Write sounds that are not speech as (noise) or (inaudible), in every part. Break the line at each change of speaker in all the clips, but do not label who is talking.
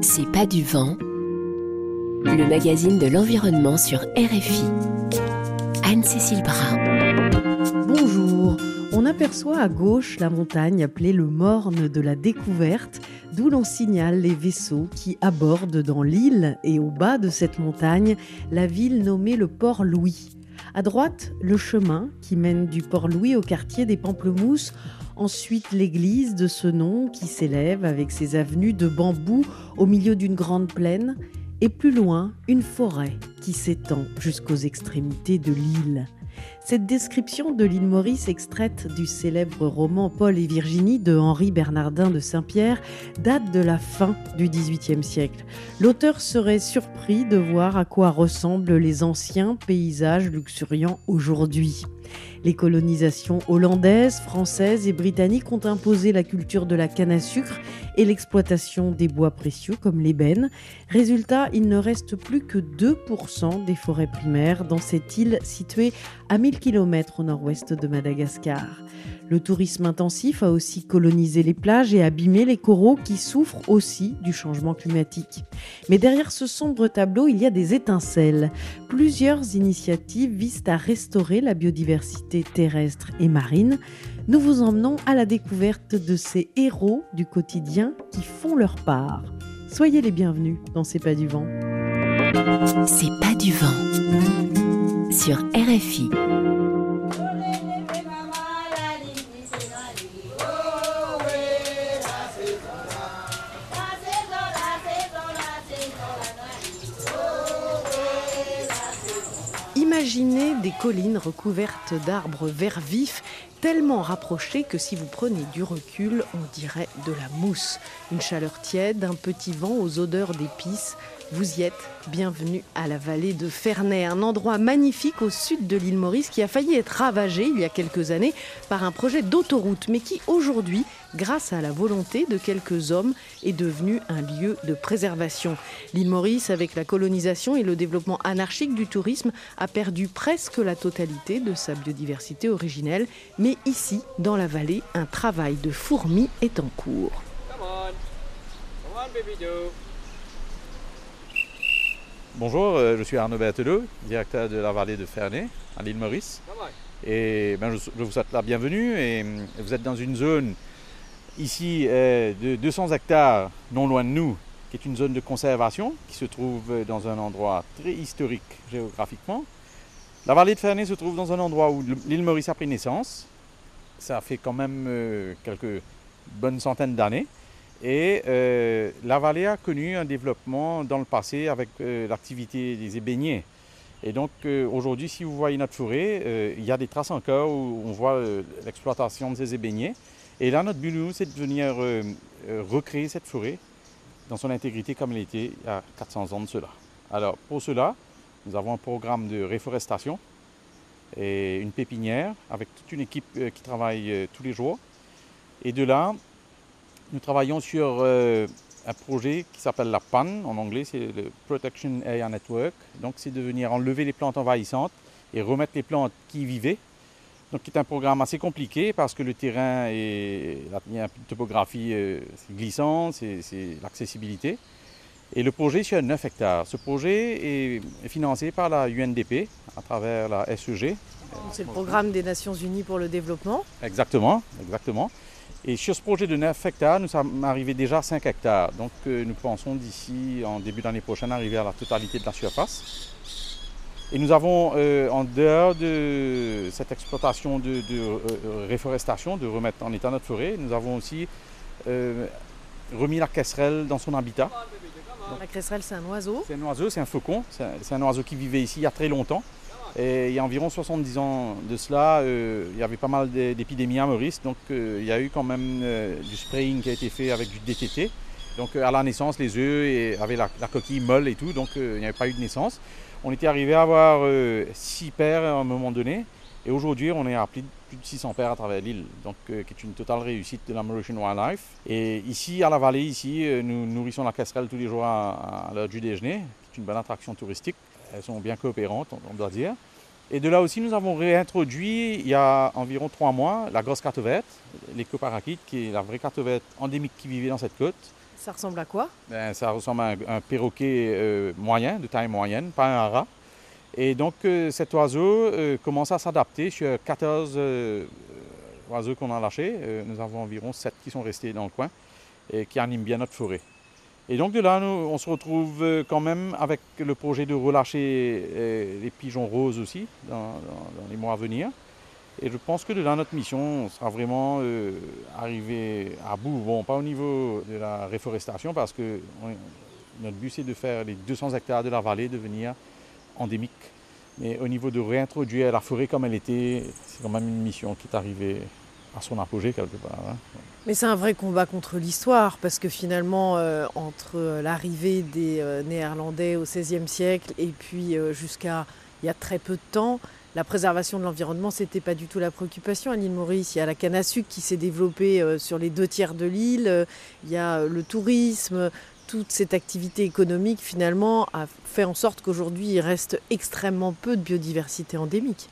C'est pas du vent, le magazine de l'environnement sur RFI. Anne-Cécile Brun.
Bonjour, on aperçoit à gauche la montagne appelée le Morne de la Découverte, d'où l'on signale les vaisseaux qui abordent dans l'île et au bas de cette montagne la ville nommée le Port Louis. À droite, le chemin qui mène du Port Louis au quartier des Pamplemousses Ensuite, l'église de ce nom qui s'élève avec ses avenues de bambous au milieu d'une grande plaine. Et plus loin, une forêt qui s'étend jusqu'aux extrémités de l'île. Cette description de l'île Maurice, extraite du célèbre roman Paul et Virginie de Henri Bernardin de Saint-Pierre, date de la fin du XVIIIe siècle. L'auteur serait surpris de voir à quoi ressemblent les anciens paysages luxuriants aujourd'hui. Les colonisations hollandaises, françaises et britanniques ont imposé la culture de la canne à sucre et l'exploitation des bois précieux comme l'ébène. Résultat, il ne reste plus que 2% des forêts primaires dans cette île située à 1000 km au nord-ouest de Madagascar. Le tourisme intensif a aussi colonisé les plages et abîmé les coraux qui souffrent aussi du changement climatique. Mais derrière ce sombre tableau, il y a des étincelles. Plusieurs initiatives visent à restaurer la biodiversité terrestre et marine. Nous vous emmenons à la découverte de ces héros du quotidien qui font leur part. Soyez les bienvenus dans C'est pas du vent.
C'est pas du vent sur RFI.
Imaginez des collines recouvertes d'arbres verts vifs, tellement rapprochés que si vous prenez du recul, on dirait de la mousse. Une chaleur tiède, un petit vent aux odeurs d'épices, vous y êtes, bienvenue à la vallée de Ferney, un endroit magnifique au sud de l'île Maurice qui a failli être ravagé il y a quelques années par un projet d'autoroute, mais qui aujourd'hui, grâce à la volonté de quelques hommes, est devenu un lieu de préservation. L'île Maurice, avec la colonisation et le développement anarchique du tourisme, a perdu presque la totalité de sa biodiversité originelle, mais ici, dans la vallée, un travail de fourmi est en cours.
Bonjour, euh, je suis Arnaud Berthelot, directeur de la vallée de Ferney, à l'île Maurice. Et ben, je, vous souhaite la bienvenue. Et, vous êtes dans une zone ici euh, de 200 hectares, non loin de nous, qui est une zone de conservation qui se trouve dans un endroit très historique géographiquement. La vallée de Ferney se trouve dans un endroit où l'île Maurice a pris naissance. Ça fait quand même euh, quelques bonnes centaines d'années. Et euh, la vallée a connu un développement dans le passé avec l'activité des ébéniers. Et donc aujourd'hui, si vous voyez notre forêt, il y a des traces encore où on voit l'exploitation de ces ébéniers. Et là, notre but, c'est de venir recréer cette forêt dans son intégrité comme elle était il y a 400 ans de cela. Alors pour cela, nous avons un programme de réforestation et une pépinière avec toute une équipe qui travaille tous les jours. Et de là, nous travaillons sur euh, un projet qui s'appelle la PAN, en anglais c'est le Protection Area Network. Donc c'est de venir enlever les plantes envahissantes et remettre les plantes qui vivaient. Donc c'est un programme assez compliqué parce que le terrain est, il y a une topographie euh, glissante, c'est l'accessibilité. Et le projet sur 9 hectares. Ce projet est, financé par la UNDP à travers la SEG.
C'est le programme des Nations Unies pour le développement.
Exactement, exactement. Et sur ce projet de 9 hectares, nous sommes arrivés déjà à 5 hectares. Donc euh, nous pensons d'ici, en début d'année prochaine, arriver à la totalité de la surface. Et nous avons, euh, en dehors de cette exploitation de, euh, réforestation, de remettre en état notre forêt, nous avons aussi remis la casserelle dans son habitat.
la casserelle, c'est un oiseau
C'est un oiseau, c'est un faucon. C'est un oiseau qui vivait ici il y a très longtemps. Et il y a environ 70 ans de cela, euh, il y avait pas mal d'épidémies à Maurice, donc euh, il y a eu quand même euh, du spraying qui a été fait avec du DTT. Donc à la naissance, les œufs avaient la, coquille molle et tout, donc il n'y avait pas eu de naissance. On était arrivé à avoir 6 paires à un moment donné, et aujourd'hui on est à plus de, 600 paires à travers l'île, donc qui est une totale réussite de la Mauritian Wildlife. Et ici, à la vallée, ici, nous nourrissons la casserelle tous les jours à, l'heure du déjeuner, c'est une bonne attraction touristique elles sont bien coopérantes, on doit dire. Et de là aussi, nous avons réintroduit il y a environ trois mois la grosse cartovette, l'écoparakite, qui est la vraie cartovette endémique qui vivait dans cette côte.
Ça ressemble à quoi?
Ben, Ça ressemble à un, perroquet euh, moyen, de taille moyenne, pas un rat. Et donc euh, cet oiseau euh, commence à s'adapter sur 14 oiseaux qu'on a lâchés. nous avons environ 7 qui sont restés dans le coin et qui animent bien notre forêt. Et donc de là, nous, on se retrouve quand même avec le projet de relâcher les pigeons roses aussi dans, les mois à venir. Et je pense que de là, notre mission sera vraiment euh, arrivée à bout. Bon, pas au niveau de la réforestation, parce que notre but, c'est de faire les 200 hectares de la vallée devenir endémiques. Mais au niveau de réintroduire la forêt comme elle était, c'est quand même une mission qui est arrivée à son apogée quelque part. Hein.
Mais c'est un vrai combat contre l'histoire, parce que finalement, euh, entre l'arrivée des euh, Néerlandais au XVIe siècle et puis euh, jusqu'à il y a très peu de temps, la préservation de l'environnement, ce n'était pas du tout la préoccupation à l'île Maurice. Il y a la canne à sucre qui s'est développée sur les deux tiers de l'île, il y a le tourisme, toute cette activité économique finalement a fait en sorte qu'aujourd'hui il reste extrêmement peu de biodiversité endémique.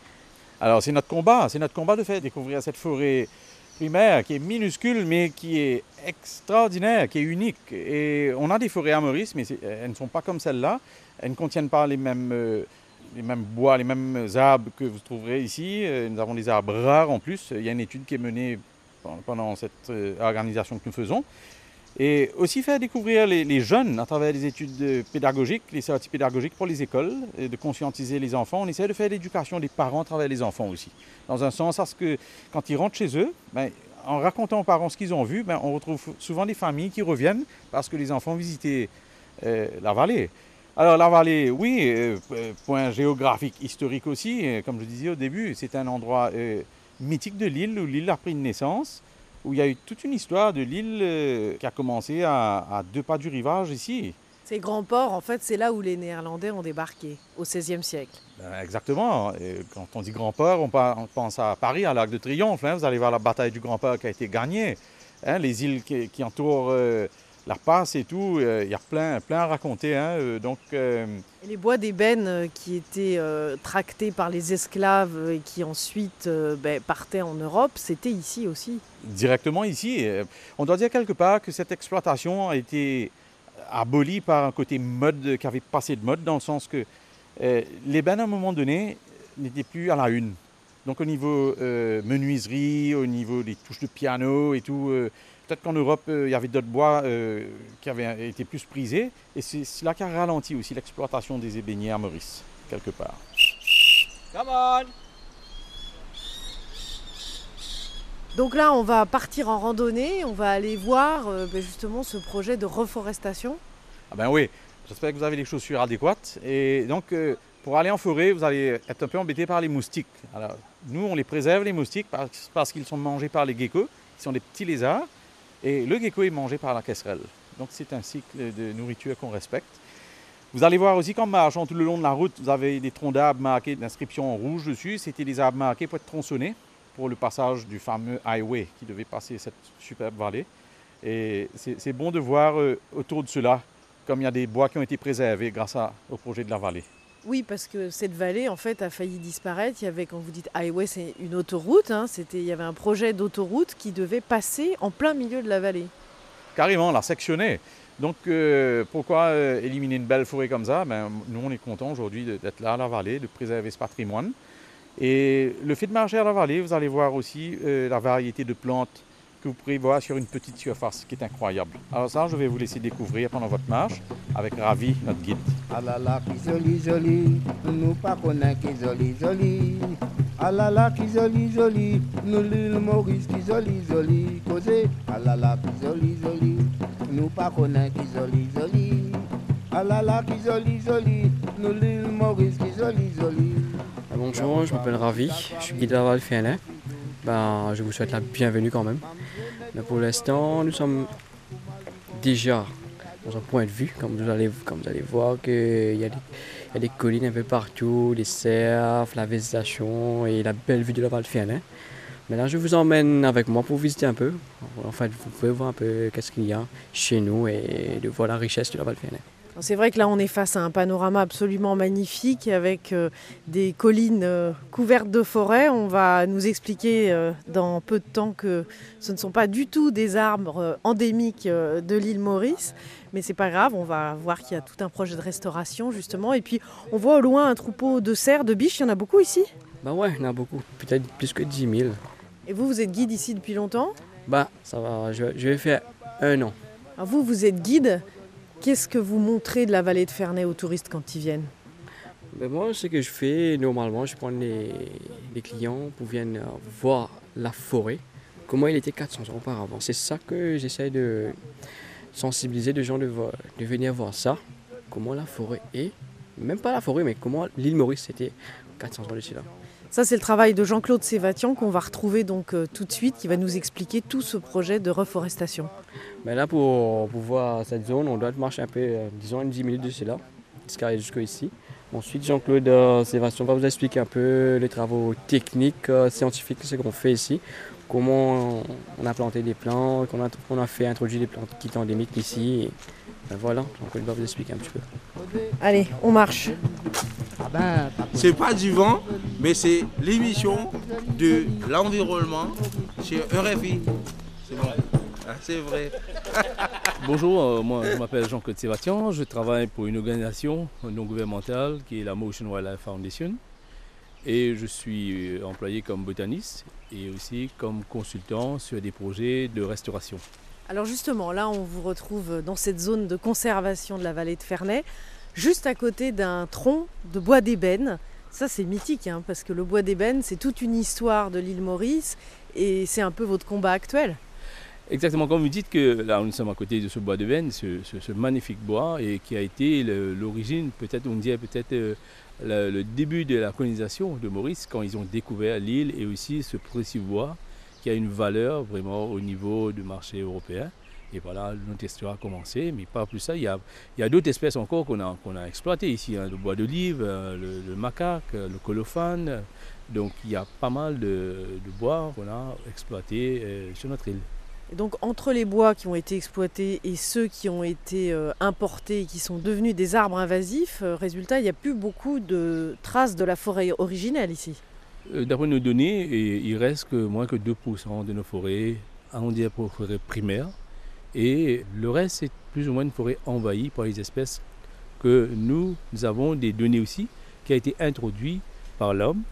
Alors c'est notre combat, c'est notre combat de faire découvrir cette forêt primaire qui est minuscule mais qui est extraordinaire, qui est unique. Et on a des forêts à Maurice, mais elles ne sont pas comme celle-là. Elles ne contiennent pas les mêmes, euh, les mêmes bois, les mêmes arbres que vous trouverez ici. Euh, nous avons des arbres rares en plus. Il y a une étude qui est menée pendant cette euh, organisation que nous faisons. Et aussi faire découvrir les, jeunes à travers des études pédagogiques, les sorties pédagogiques pour les écoles, de conscientiser les enfants. On essaie de faire l'éducation des parents à travers les enfants aussi. Dans un sens, parce que quand ils rentrent chez eux, ben, en racontant aux parents ce qu'ils ont vu, ben, on retrouve souvent des familles qui reviennent parce que les enfants visitaient euh, la vallée. Alors la vallée, oui, euh, point géographique, historique aussi, euh, comme je disais au début, c'est un endroit mythique de l'île où l'île a pris une naissance où il y a eu toute une histoire de l'île euh, qui a commencé à, deux pas du rivage ici.
Ces grands ports, en fait, c'est là où les Néerlandais ont débarqué, au XVIe siècle.
Ben, exactement. quand on dit grand port, on pense à Paris, à l'Arc de Triomphe. Hein. Vous allez voir la bataille du Grand Port qui a été gagnée. Hein. les îles qui, entourent euh, la passe et tout, euh, il y a plein, plein à raconter. Hein, euh, donc,
euh, les bois d'ébène qui étaient tractés par les esclaves et qui ensuite ben, partaient en Europe, c'était ici aussi
Directement ici. On doit dire quelque part que cette exploitation a été abolie par un côté mode qui avait passé de mode, dans le sens que l'ébène, à un moment donné, n'était plus à la une. Donc au niveau menuiserie, au niveau des touches de piano et tout, Peut-être qu'en Europe, euh, il y avait d'autres bois euh, qui avaient été plus prisés. Et c'est cela qui a ralenti aussi l'exploitation des ébéniers à Maurice, quelque part. Come on
Donc là, on va partir en randonnée, on va aller voir euh, ben, justement ce projet de reforestation.
Ah ben oui, j'espère que vous avez les chaussures adéquates. Et donc, pour aller en forêt, vous allez être un peu embêté par les moustiques. Alors, nous, on les préserve, les moustiques, parce, parce qu'ils sont mangés par les geckos, qui sont des petits lézards. Et le gecko est mangé par la casserelle. Donc c'est un cycle de nourriture qu'on respecte. Vous allez voir aussi qu'en marchant tout le long de la route, vous avez des troncs d'arbres marqués d'inscription en rouge dessus. C'était des arbres marqués pour être tronçonnés pour le passage du fameux highway qui devait passer cette superbe vallée. Et c'est bon de voir euh, autour de cela comme il y a des bois qui ont été préservés grâce au projet de la vallée.
Oui, parce que cette vallée, en fait, a failli disparaître. Il y avait, quand vous dites highway, c'est une autoroute. Hein. c'était, il y avait un projet d'autoroute qui devait passer en plein milieu de la vallée.
Carrément, la sectionner. Donc, euh, pourquoi euh, éliminer une belle forêt comme ça? Ben, Nous, on est contents aujourd'hui d'être là à la vallée, de préserver ce patrimoine. Et le fait de marcher à la vallée, vous allez voir aussi euh, la variété de plantes que vous pourrez voir sur une petite surface qui est incroyable. Alors ça, je vais vous laisser découvrir pendant votre marche avec Ravi, notre guide.
Ah là là, qui joli, joli, nous pas connaît qui joli, joli. Ah là là, qui joli, joli, nous l'île Maurice, qui joli, joli, causé. Ah là là, qui joli, joli, nous pas connaît qui joli, joli. Ah là là, qui joli, joli, nous l'île Maurice, qui joli, joli.
Bonjour, je m'appelle Ravi, je suis guide de la Val Ben, je vous souhaite la bienvenue quand même. Mais pour l'instant, nous sommes déjà dans un point de vue, comme vous allez, comme vous allez voir, qu'il y, a des collines un peu partout, des cerfs, la végétation et la belle vue de la Val Maintenant, Mais là, je vous emmène avec moi pour visiter un peu. En fait, vous pouvez voir un peu qu'est-ce qu'il y a chez nous et de voir la richesse de la Val
C'est vrai que là, on est face à un panorama absolument magnifique avec euh, des collines euh, couvertes de forêt. On va nous expliquer euh, dans peu de temps que ce ne sont pas du tout des arbres endémiques de l'île Maurice. Mais c'est pas grave, on va voir qu'il y a tout un projet de restauration justement. Et puis, on voit au loin un troupeau de cerfs, de biches. Il y en a beaucoup ici?
Bah ouais, il y en a beaucoup. Peut-être plus que 10 000.
Et vous, vous êtes guide ici depuis longtemps?
Bah, ça va. Je, je vais faire un an.
Alors vous, vous êtes guide? Qu'est-ce que vous montrez de la vallée de Ferney aux touristes quand ils viennent?
Ben moi, ce que je fais, normalement, je prends les, les clients pour venir voir la forêt, comment il était 400 ans auparavant. C'est ça que j'essaie de sensibiliser les gens de venir voir ça, comment la forêt est, même pas la forêt, mais comment l'île Maurice était 400 ans d'ici là.
Ça, c'est le travail de Jean-Claude Sévatian qu'on va retrouver donc euh, tout de suite, qui va nous expliquer tout ce projet de reforestation.
Mais là, pour, pour voir cette zone, on doit marcher un peu, euh, disons, une 10 minutes de là, jusqu'à jusqu'ici. Ensuite, Jean-Claude euh, Sébastien va vous expliquer un peu les travaux techniques, euh, scientifiques, ce qu'on fait ici, comment on a planté des plantes, qu'on a, fait introduire des plantes qui sont endémiques ici. Et, ben voilà, Jean-Claude va vous expliquer un petit peu.
Allez, on marche.
Ah ben, pas
C'est pas du vent, mais c'est l'émission de l'environnement sur RFI. C'est bon. Ah, c'est vrai. (laughs)
Bonjour, euh, moi je m'appelle Jean-Claude Sévatian, je travaille pour une organisation non gouvernementale qui est la Motion Wildlife Foundation et je suis euh, employé comme botaniste et aussi comme consultant sur des projets de restauration.
Alors justement, là, on vous retrouve dans cette zone de conservation de la vallée de Ferney, juste à côté d'un tronc de bois d'ébène. Ça, c'est mythique, hein, parce que le bois d'ébène, c'est toute une histoire de l'île Maurice, et c'est un peu votre combat actuel.
Exactement comme vous dites que là nous sommes à côté de ce bois veine, ce, magnifique bois et qui a été l'origine, peut-être on dirait peut-être euh, le début de la colonisation de Maurice quand ils ont découvert l'île et aussi ce précieux bois qui a une valeur vraiment au niveau du marché européen. Et voilà, notre histoire a commencé, mais pas plus ça. Il y a, d'autres espèces encore qu'on a, qu'on a exploitées ici, hein, le bois d'olive, euh, le, le macaque, euh, le colophane. Donc il y a pas mal de, de bois qu'on a exploité euh, sur notre île.
Et donc, entre les bois qui ont été exploités et ceux qui ont été euh, importés et qui sont devenus des arbres invasifs, euh, résultat, il n'y a plus beaucoup de traces de la forêt originelle ici.
D'après nos données, il reste que moins que 2% de nos forêts, on dirait pour forêts primaires. Et le reste, c'est plus ou moins une forêt envahie par les espèces que nous, avons des données aussi, qui a été introduit par l'homme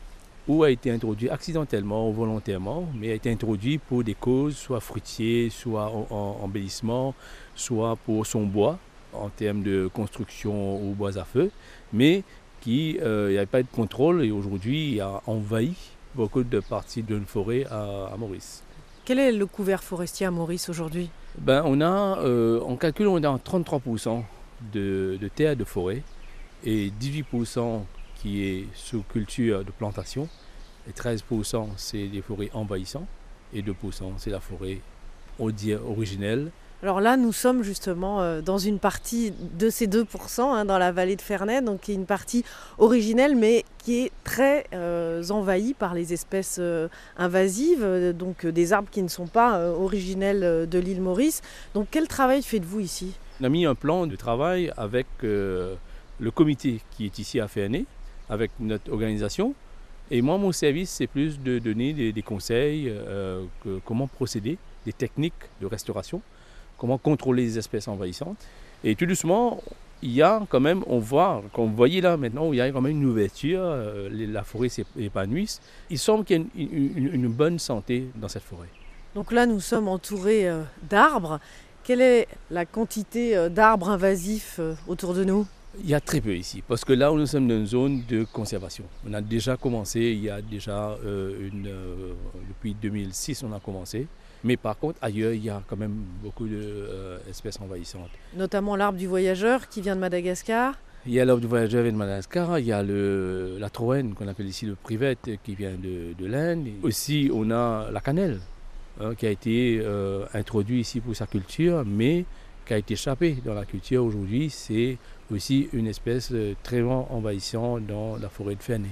ou a été introduit accidentellement ou volontairement, mais a été introduit pour des causes soit fruitiers, soit en, en- embellissement, soit pour son bois, en termes de construction ou bois à feu, mais qui, euh, pas de contrôle et aujourd'hui a envahi beaucoup de parties d'une forêt à Maurice.
Quel est le couvert forestier à Maurice aujourd'hui?
Ben, on a, euh, en calcul, on a 33% de, de terre de forêt et 18% qui est sous culture de plantation et 13% c'est des forêts envahissantes et 2% c'est la forêt originelle
Alors là, nous sommes justement euh, dans une partie de ces 2%, hein, dans la vallée de Ferney, donc qui est une partie originelle, mais qui est très euh, envahie par les espèces euh, invasives, donc des arbres qui ne sont pas originels de l'île Maurice. Donc quel travail faites-vous ici?
On a mis un plan de travail avec le comité qui est ici à Ferney, avec notre organisation. Et moi, mon service, c'est plus de donner des, conseils, comment procéder, des techniques de restauration, comment contrôler les espèces envahissantes. Et tout doucement, il y a quand même, on voit, comme vous voyez là maintenant, il y a quand même une ouverture, euh, la forêt s'épanouisse. Il semble qu'il y a une- une- une- une bonne santé dans cette forêt.
Donc là, nous sommes entourés euh, d'arbres. Quelle est la quantité euh, d'arbres invasifs autour de nous?
Il y a très peu ici, parce que là nous sommes dans une zone de conservation. On a déjà commencé, il y a déjà une, depuis 2006 on a commencé. Mais par contre, ailleurs, il y a quand même beaucoup d'espèces envahissantes.
Notamment l'arbre du voyageur qui vient de Madagascar.
Il y a l'arbre du voyageur de Madagascar, il y a le, la troène qu'on appelle ici le privette qui vient de, de l'Inde. Aussi, on a la cannelle hein, qui a été euh, introduit ici pour sa culture, mais qui a été échappé dans la culture aujourd'hui. C'est aussi une espèce euh, très envahissante dans la forêt de Ferney.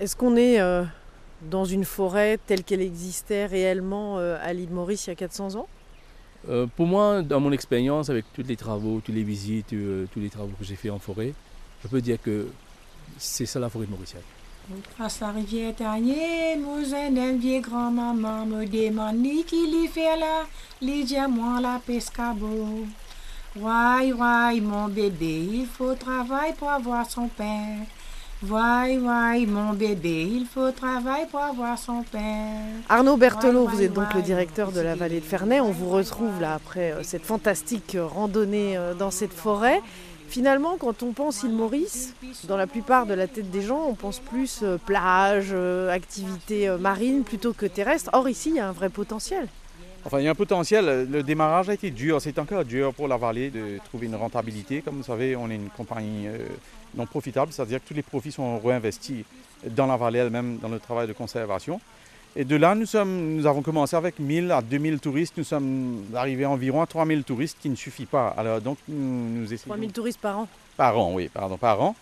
Est-ce qu'on est euh, dans une forêt telle qu'elle existait réellement euh, à l'île Maurice il y a 400 ans?
Euh, pour moi, dans mon expérience, avec tous les travaux, toutes les visites, euh, tous les travaux que j'ai fait en forêt, je peux dire que c'est ça la forêt
la rivière nous un grand-maman me demande qui lui fait là, lui dit moi la pescabo. Mon bébé, il faut travailler pour avoir son père. Mon bébé, il faut travailler pour avoir son père.
Arnaud Berthelot, vous êtes donc le directeur de la vallée de Ferney. On vous retrouve là après euh, cette fantastique euh, randonnée euh, dans cette forêt. Finalement, quand on pense île Maurice, dans la plupart de la tête des gens, on pense plus euh, plage, euh, activités euh, marines plutôt que terrestres. Or ici, il y a un vrai potentiel.
Enfin, il y a un potentiel. Le démarrage a été dur. C'est encore dur pour la vallée de trouver une rentabilité. Comme vous savez, on est une compagnie euh, non profitable, c'est-à-dire que tous les profits sont réinvestis dans la vallée elle-même, dans le travail de conservation. Et de là, nous, sommes, nous avons commencé avec 1000 à 2000 touristes. Nous sommes arrivés environ à 3000 touristes, qui ne suffit pas. Alors, donc, nous, nous essayons.
3000 touristes par an.
Par an, oui, pardon, par an.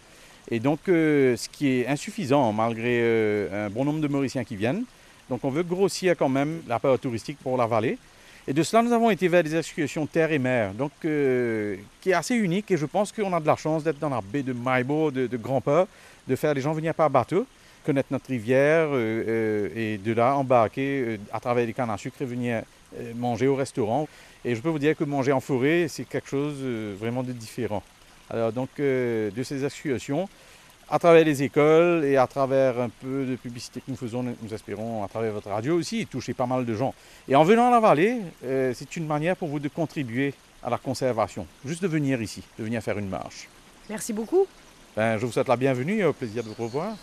Et donc, euh, ce qui est insuffisant, malgré euh, un bon nombre de Mauriciens qui viennent. Donc, on veut grossir quand même la période touristique pour la vallée. Et de cela, nous avons été vers des excursions terre et mer, donc euh, qui est assez unique. Et je pense qu'on a de la chance d'être dans la baie de Maibo, de, de Grand-Port, de faire les gens venir par bateau, connaître notre rivière euh, euh, et de là embarquer à travers les cannes à sucre et venir manger au restaurant. Et je peux vous dire que manger en forêt, c'est quelque chose vraiment de différent. Alors donc de ces excursions, à travers les écoles et à travers un peu de publicité que nous faisons, nous espérons à travers votre radio aussi, toucher pas mal de gens. Et en venant à la vallée, euh, c'est une manière pour vous de contribuer à la conservation, juste de venir ici, de venir faire une marche.
Merci beaucoup.
Ben, je vous souhaite la bienvenue et au plaisir de vous revoir.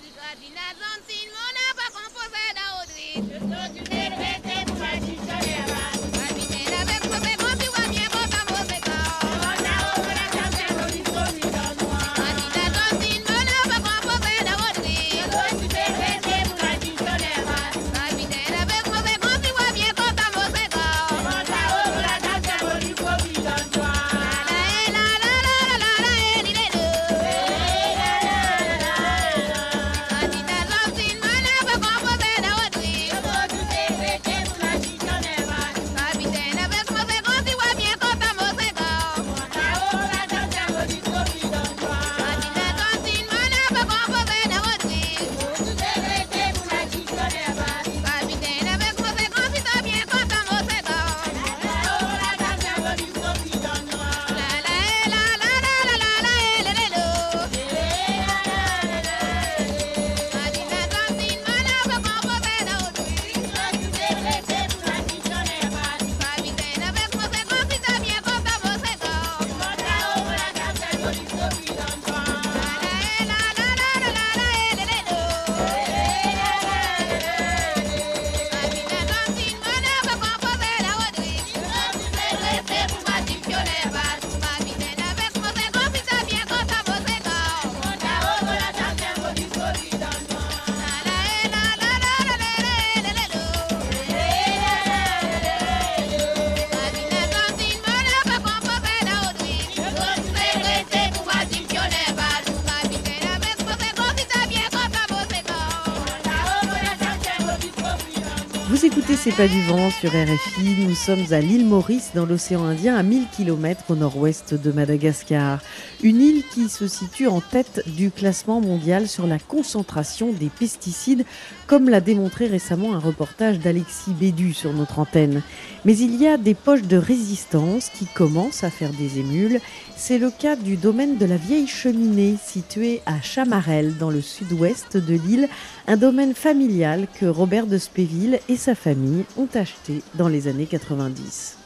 C'est pas du vent sur RFI. Nous sommes à l'île Maurice dans l'océan Indien à 1000 km au nord-ouest de Madagascar. Une île qui se situe en tête du classement mondial sur la concentration des pesticides, comme l'a démontré récemment un reportage d'Alexis Bédu sur notre antenne. Mais il y a des poches de résistance qui commencent à faire des émules. C'est le cas du domaine de la vieille cheminée situé à Chamarel dans le sud-ouest de l'île, un domaine familial que Robert de Spéville et sa famille ont acheté dans les années 90.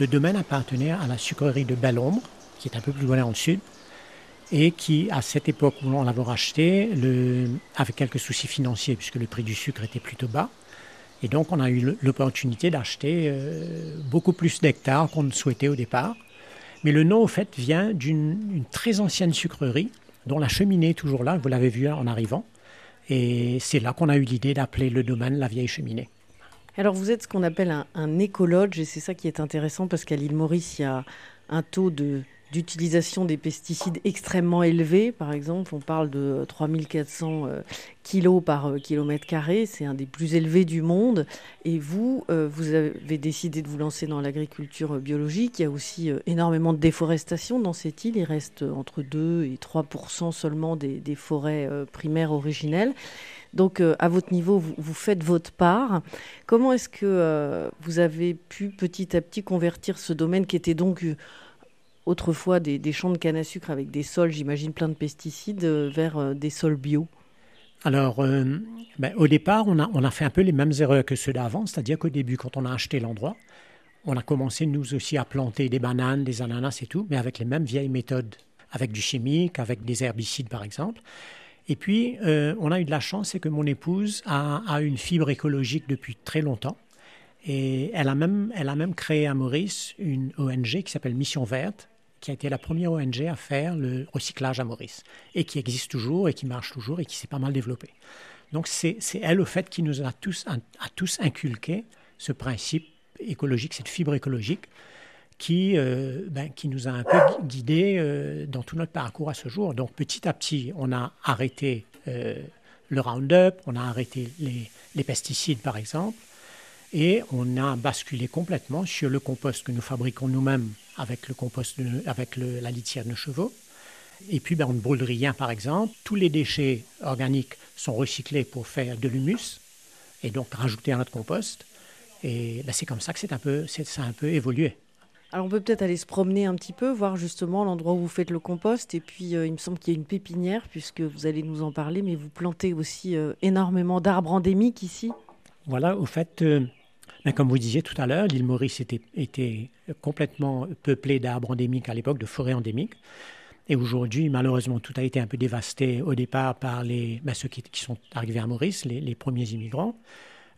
Le domaine appartenait à la sucrerie de Belle-Ombre, qui est un peu plus loin dans le sud, et qui, à cette époque où on l'avait racheté, avait quelques soucis financiers, puisque le prix du sucre était plutôt bas. Et donc, on a eu l'opportunité d'acheter euh, beaucoup plus d'hectares qu'on ne souhaitait au départ. Mais le nom, au fait, vient d'une une très ancienne sucrerie, dont la cheminée est toujours là, vous l'avez vu en arrivant. Et c'est là qu'on a eu l'idée d'appeler le domaine la vieille cheminée.
Alors vous êtes ce qu'on appelle un, un écologe et c'est ça qui est intéressant parce qu'à l'île Maurice, il y a un taux de
d'utilisation des pesticides extrêmement élevés. Par exemple, on parle de 3400 euh, kilos par euh, kilomètre carré. C'est un des plus élevés du monde. Et vous, euh, vous avez décidé de vous lancer dans l'agriculture biologique. Il y a aussi énormément de déforestation dans cette île. Il reste entre 2 et 3 seulement des, forêts primaires originelles. Donc, à votre niveau, vous, vous, faites votre part. Comment est-ce que vous avez pu petit à petit convertir ce domaine qui était donc autrefois des, champs de canne à sucre avec des sols, j'imagine, plein de pesticides, euh, vers euh, des sols bio
alors, euh, ben, au départ, on a, fait un peu les mêmes erreurs que ceux d'avant, c'est-à-dire qu'au début, quand on a acheté l'endroit, on a commencé nous aussi à planter des bananes, des ananas et tout, mais avec les mêmes vieilles méthodes, avec du chimique, avec des herbicides par exemple. Et puis, on a eu de la chance, c'est que mon épouse a, a, une fibre écologique depuis très longtemps. Et elle a même, elle a même créé à Maurice une ONG qui s'appelle Mission Verte, qui a été la première ONG à faire le recyclage à Maurice, et qui existe toujours, et qui marche toujours, et qui s'est pas mal développée. Donc c'est elle, au fait, qui nous a tous, a, tous inculqué ce principe écologique, cette fibre écologique, qui, euh, ben, qui nous a un peu guidés euh, dans tout notre parcours à ce jour. Donc petit à petit, on a arrêté euh, le Roundup, on a arrêté les, les pesticides par exemple, et on a basculé complètement sur le compost que nous fabriquons nous-mêmes avec le compost, avec la litière de nos chevaux. Et puis, ben, on ne brûle rien, par exemple. Tous les déchets organiques sont recyclés pour faire de l'humus et donc rajouter à notre compost. Et ben, c'est comme ça que c'est un peu, ça a un peu évolué.
Alors on peut peut-être aller se promener un petit peu, voir justement l'endroit où vous faites le compost. Et puis euh, il me semble qu'il y a une pépinière, puisque vous allez nous en parler, mais vous plantez aussi euh, énormément d'arbres endémiques ici.
Voilà, au fait, euh, mais comme vous disiez tout à l'heure, l'île Maurice était, complètement peuplée d'arbres endémiques à l'époque, de forêts endémiques. Et aujourd'hui, malheureusement, tout a été un peu dévasté au départ par les, ben, ceux qui, sont arrivés à Maurice, les, premiers immigrants,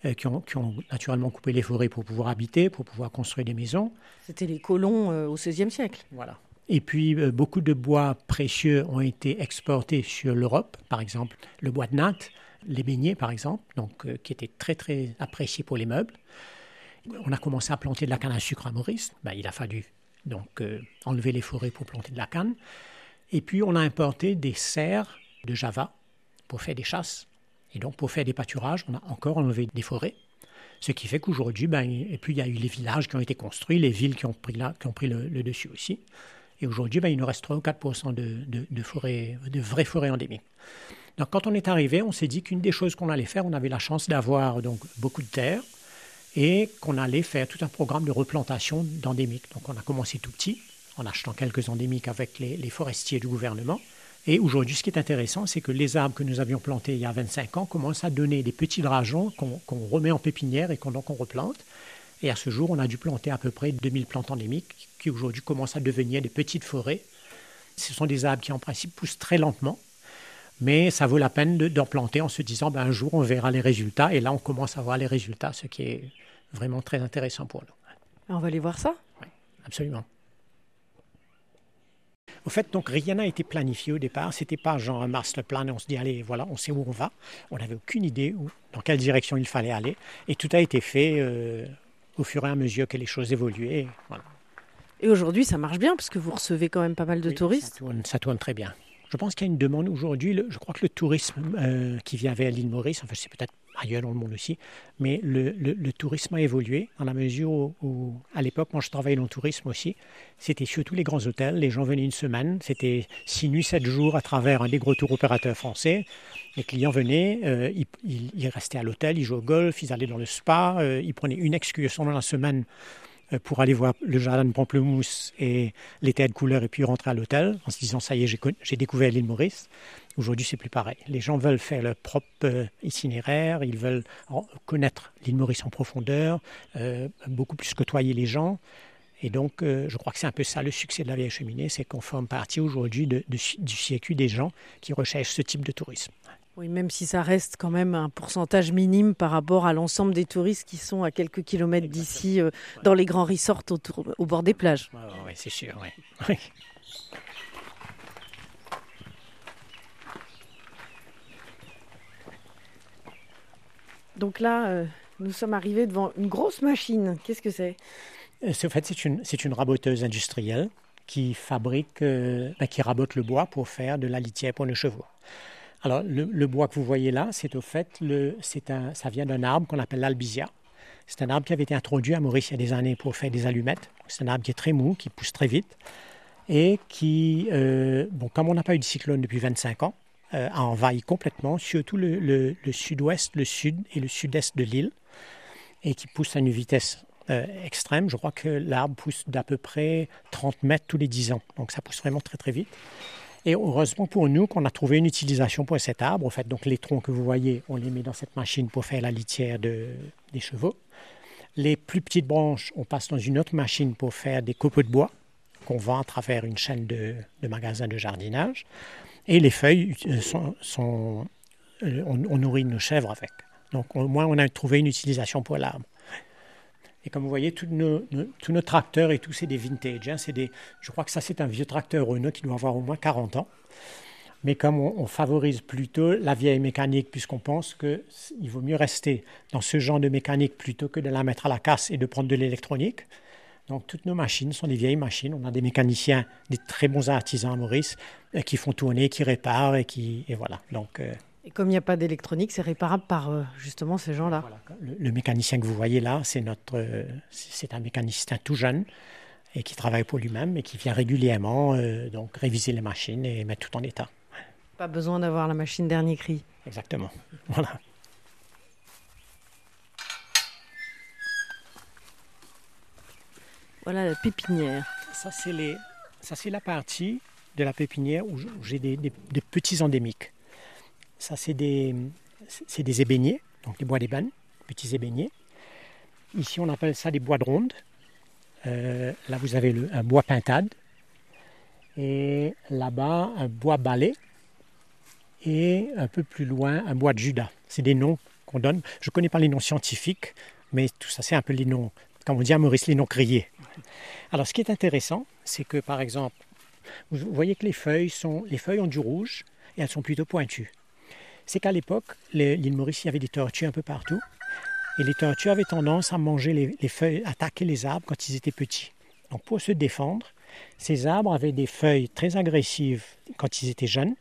euh, qui, ont, naturellement coupé les forêts pour pouvoir habiter, pour pouvoir construire des maisons.
C'était les colons euh, au XVIe siècle.
Voilà. Et puis, euh, beaucoup de bois précieux ont été exportés sur l'Europe, par exemple le bois de natte, les beignets, par exemple, donc, qui étaient très, très appréciés pour les meubles on a commencé à planter de la canne à sucre à Maurice. Ben, il a fallu donc euh, enlever les forêts pour planter de la canne. Et puis on a importé des serres de Java pour faire des chasses. Et donc pour faire des pâturages, on a encore enlevé des forêts. Ce qui fait qu'aujourd'hui, ben, et puis il y a eu les villages qui ont été construits, les villes qui ont pris, qui ont pris le, dessus aussi. Et aujourd'hui, ben, il nous reste 3 ou 4 de, de, de, forêts, de vraies forêts endémiques. Donc quand on est arrivé, on s'est dit qu'une des choses qu'on allait faire, on avait la chance d'avoir donc beaucoup de terre, et qu'on allait faire tout un programme de replantation d'endémiques. Donc on a commencé tout petit, en achetant quelques endémiques avec les, forestiers du gouvernement. Et aujourd'hui, ce qui est intéressant, c'est que les arbres que nous avions plantés il y a 25 ans commencent à donner des petits drageons qu'on remet en pépinière et qu'on replante. Et à ce jour, on a dû planter à peu près 2000 plantes endémiques qui aujourd'hui commencent à devenir des petites forêts. Ce sont des arbres qui en principe poussent très lentement, mais ça vaut la peine d'en planter en se disant ben, un jour on verra les résultats. Et là, on commence à voir les résultats, ce qui est vraiment très intéressant pour nous.
On va aller voir ça?
Oui, absolument. Au fait, donc rien n'a été planifié au départ. C'était pas genre un master plan et on se dit allez voilà, on sait où on va. On n'avait aucune idée où, dans quelle direction il fallait aller et tout a été fait euh, au fur et à mesure que les choses évoluaient. Voilà.
Et aujourd'hui, ça marche bien parce que vous recevez quand même pas mal de touristes.
ça tourne, très bien. Je pense qu'il y a une demande aujourd'hui. Je crois que le tourisme euh, qui vient vers l'île Maurice, enfin c'est peut-être ailleurs dans le monde aussi, mais le, tourisme a évolué dans la mesure où, à l'époque, moi je travaillais dans le tourisme aussi, c'était surtout les grands hôtels, les gens venaient une semaine, c'était six nuits, sept jours à travers des gros tours opérateurs français. Les clients venaient, euh, ils, restaient à l'hôtel, ils jouaient au golf, ils allaient dans le spa, euh, ils prenaient une excursion dans la semaine pour aller voir le jardin de Pamplemousse et l'été de couleur et puis rentrer à l'hôtel en se disant ça y est, j'ai découvert l'île Maurice. Aujourd'hui, c'est plus pareil. Les gens veulent faire leur propre euh, itinéraire, ils veulent connaître l'île Maurice en profondeur, euh, beaucoup plus côtoyer les gens. Et donc, je crois que c'est un peu ça le succès de la vieille cheminée, c'est qu'on forme partie aujourd'hui du circuit des gens qui recherchent ce type de tourisme.
Oui, même si ça reste quand même un pourcentage minime par rapport à l'ensemble des touristes qui sont à quelques kilomètres d'ici, euh, dans les grands resorts autour, au bord des plages.
Oui, c'est sûr, (laughs) oui.
Donc là, euh, nous sommes arrivés devant une grosse machine. Qu'est-ce que c'est?
Euh, En fait, c'est une, une raboteuse industrielle qui fabrique, ben, qui rabote le bois pour faire de la litière pour nos chevaux. Alors, le, bois que vous voyez là, c'est au fait, un, ça vient d'un arbre qu'on appelle l'albizia. C'est un arbre qui avait été introduit à Maurice il y a des années pour faire des allumettes. C'est un arbre qui est très mou, qui pousse très vite et qui, euh, bon, comme on n'a pas eu de cyclone depuis 25 ans, euh, a envahi complètement, surtout le, sud-ouest, le sud et le sud-est de l'île, et qui pousse à une vitesse euh, extrême. Je crois que l'arbre pousse d'à peu près 30 mètres tous les 10 ans, donc ça pousse vraiment très très vite. Et heureusement pour nous qu'on a trouvé une utilisation pour cet arbre. En donc les troncs que vous voyez, on les met dans cette machine pour faire la litière de, des chevaux. Les plus petites branches, on passe dans une autre machine pour faire des copeaux de bois qu'on vend à travers une chaîne de, magasins de jardinage. Et les feuilles euh, euh, on, nourrit nos chèvres avec. Donc au moins on a trouvé une utilisation pour l'arbre. Et comme vous voyez, tous nos, tracteurs et tout, c'est des vintage. Hein. des, je crois que ça, c'est un vieux tracteur Renault qui doit avoir au moins 40 ans. Mais comme on, favorise plutôt la vieille mécanique, puisqu'on pense qu'il vaut mieux rester dans ce genre de mécanique plutôt que de la mettre à la casse et de prendre de l'électronique. Donc toutes nos machines sont des vieilles machines. On a des mécaniciens, des très bons artisans à Maurice, euh, qui font tourner, qui réparent et qui et voilà. Donc
euh, et comme il n'y a pas d'électronique, c'est réparable par euh, justement ces gens-là.
Le, mécanicien que vous voyez là, c'est notre, c'est un mécanicien tout jeune et qui travaille pour lui-même et qui vient régulièrement donc réviser les machines et mettre tout en état.
Pas besoin d'avoir la machine dernier cri.
Exactement. Voilà.
Voilà la pépinière.
Ça, c'est, les... ça, c'est la partie de la pépinière où j'ai des, petits endémiques. Ça, c'est des, des ébéniers, donc des bois d'ébène, petits ébéniers. Ici, on appelle ça des bois de ronde. Euh, là, vous avez un bois pintade. Et là-bas, un bois balai et un peu plus loin, un bois de Judas. C'est des noms qu'on donne. Je ne connais pas les noms scientifiques, mais tout ça, c'est un peu les noms, comme on dit à Maurice, les noms criés. Alors, ce qui est intéressant, c'est que, par exemple, vous voyez que les feuilles, sont, les feuilles ont du rouge et elles sont plutôt pointues. C'est qu'à l'époque, l'île Maurice, il y avait des tortues un peu partout. Et les tortues avaient tendance à manger les, les feuilles, attaquer les arbres quand ils étaient petits. Donc, pour se défendre, ces arbres avaient des feuilles très agressives quand ils étaient jeunes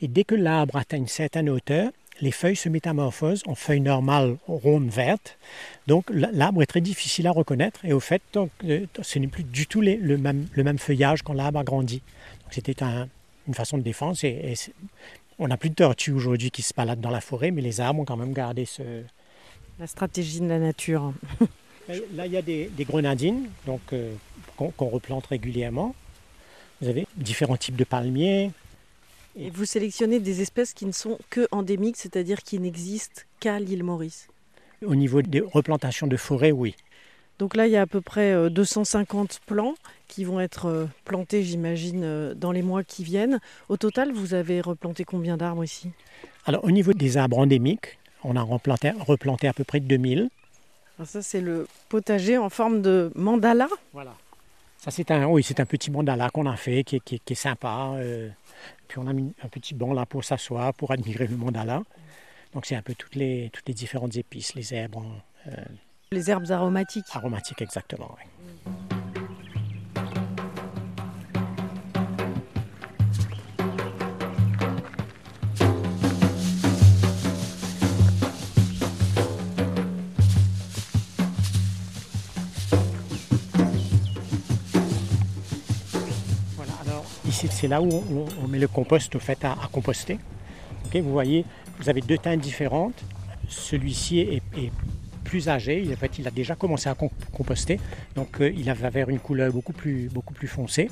et dès que l'arbre atteint une certaine hauteur, les feuilles se métamorphosent en feuilles normales rondes vertes. Donc l'arbre est très difficile à reconnaître et au fait, euh, ce n'est plus du tout le, même, feuillage quand l'arbre a grandi. C'était une façon de défense on n'a plus de tortues aujourd'hui qui se baladent dans la forêt, mais les arbres ont quand même gardé ce...
La stratégie de la nature. (laughs)
Là, il y a des, grenadines donc, euh, qu'on replante régulièrement. Vous avez différents types de palmiers,
et vous sélectionnez des espèces qui ne sont que endémiques, c'est-à-dire qui n'existent qu'à l'île Maurice
Au niveau des replantations de forêts, oui.
Donc là, il y a à peu près 250 euh, plants qui vont être euh, plantés, j'imagine, euh, dans les mois qui viennent. Au total, vous avez replanté combien d'arbres ici?
Alors, au niveau des arbres endémiques, on a replanté, replanté à peu près 2000.
Alors ça, c'est le potager en forme de mandala?
Voilà. Ça, c'est un, oui, c'est un petit mandala qu'on a fait, qui, est sympa. Puis on a mis un petit banc là pour s'asseoir, pour admirer le mandala. Donc c'est un peu toutes les, toutes les différentes épices, les herbes.
Euh, les herbes aromatiques.
Aromatiques, exactement, oui. C'est là où on, met le compost au fait à, composter. vous voyez, vous avez deux teintes différentes. Celui-ci est, plus âgé, en fait, il a déjà commencé à composter, donc euh, il va vers une couleur beaucoup plus, foncée.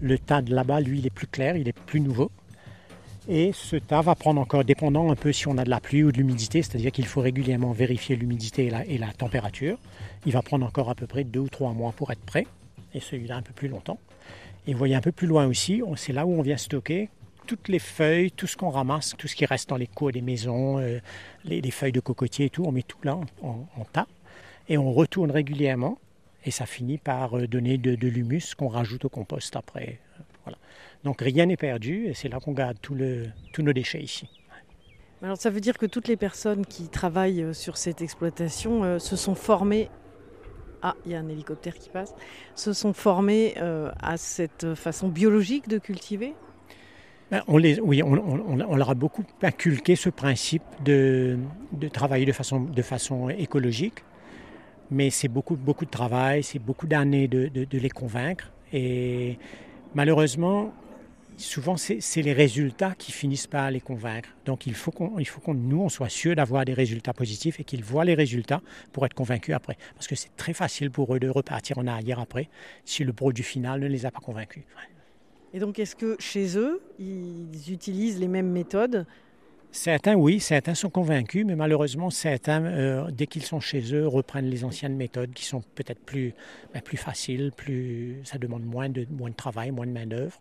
Le tas de là-bas, lui, il est plus clair, il est plus nouveau. Et ce tas va prendre encore, dépendant un peu si on a de la pluie ou de l'humidité, c'est-à-dire qu'il faut régulièrement vérifier l'humidité et et la température. Il va prendre encore à peu près deux ou trois mois pour être prêt, et celui-là un peu plus longtemps. Et vous voyez un peu plus loin aussi, c'est là où on vient stocker toutes les feuilles, tout ce qu'on ramasse, tout ce qui reste dans les cours des maisons, euh, les, feuilles de cocotier et tout, on met tout là en, tas et on retourne régulièrement et ça finit par euh, donner de, l'humus qu'on rajoute au compost après. Voilà. Donc rien n'est perdu et c'est là qu'on garde tout tous nos déchets ici.
Alors ça veut dire que toutes les personnes qui travaillent euh, sur cette exploitation se sont formées ah, il y a un hélicoptère qui passe, se sont formés euh, à cette façon biologique de cultiver?
Ben, on les, oui, on, on- leur a beaucoup inculqué ce principe de, de travailler de façon, de façon écologique, mais c'est beaucoup, beaucoup de travail, c'est beaucoup d'années de- de les convaincre. Et malheureusement, souvent, c'est les résultats qui finissent par les convaincre. Donc, il faut qu'on, il faut qu'on, nous, on soit sûr d'avoir des résultats positifs et qu'ils voient les résultats pour être convaincus après. Parce que c'est très facile pour eux de repartir en arrière après si le produit final ne les a pas convaincus.
Et donc, est-ce que chez eux, ils utilisent les mêmes méthodes?
Certains, oui, certains sont convaincus, mais malheureusement, certains, euh, dès qu'ils sont chez eux, reprennent les anciennes méthodes qui sont peut-être plus, ben, plus faciles, plus, ça demande moins de, moins de travail, moins de main-d'œuvre.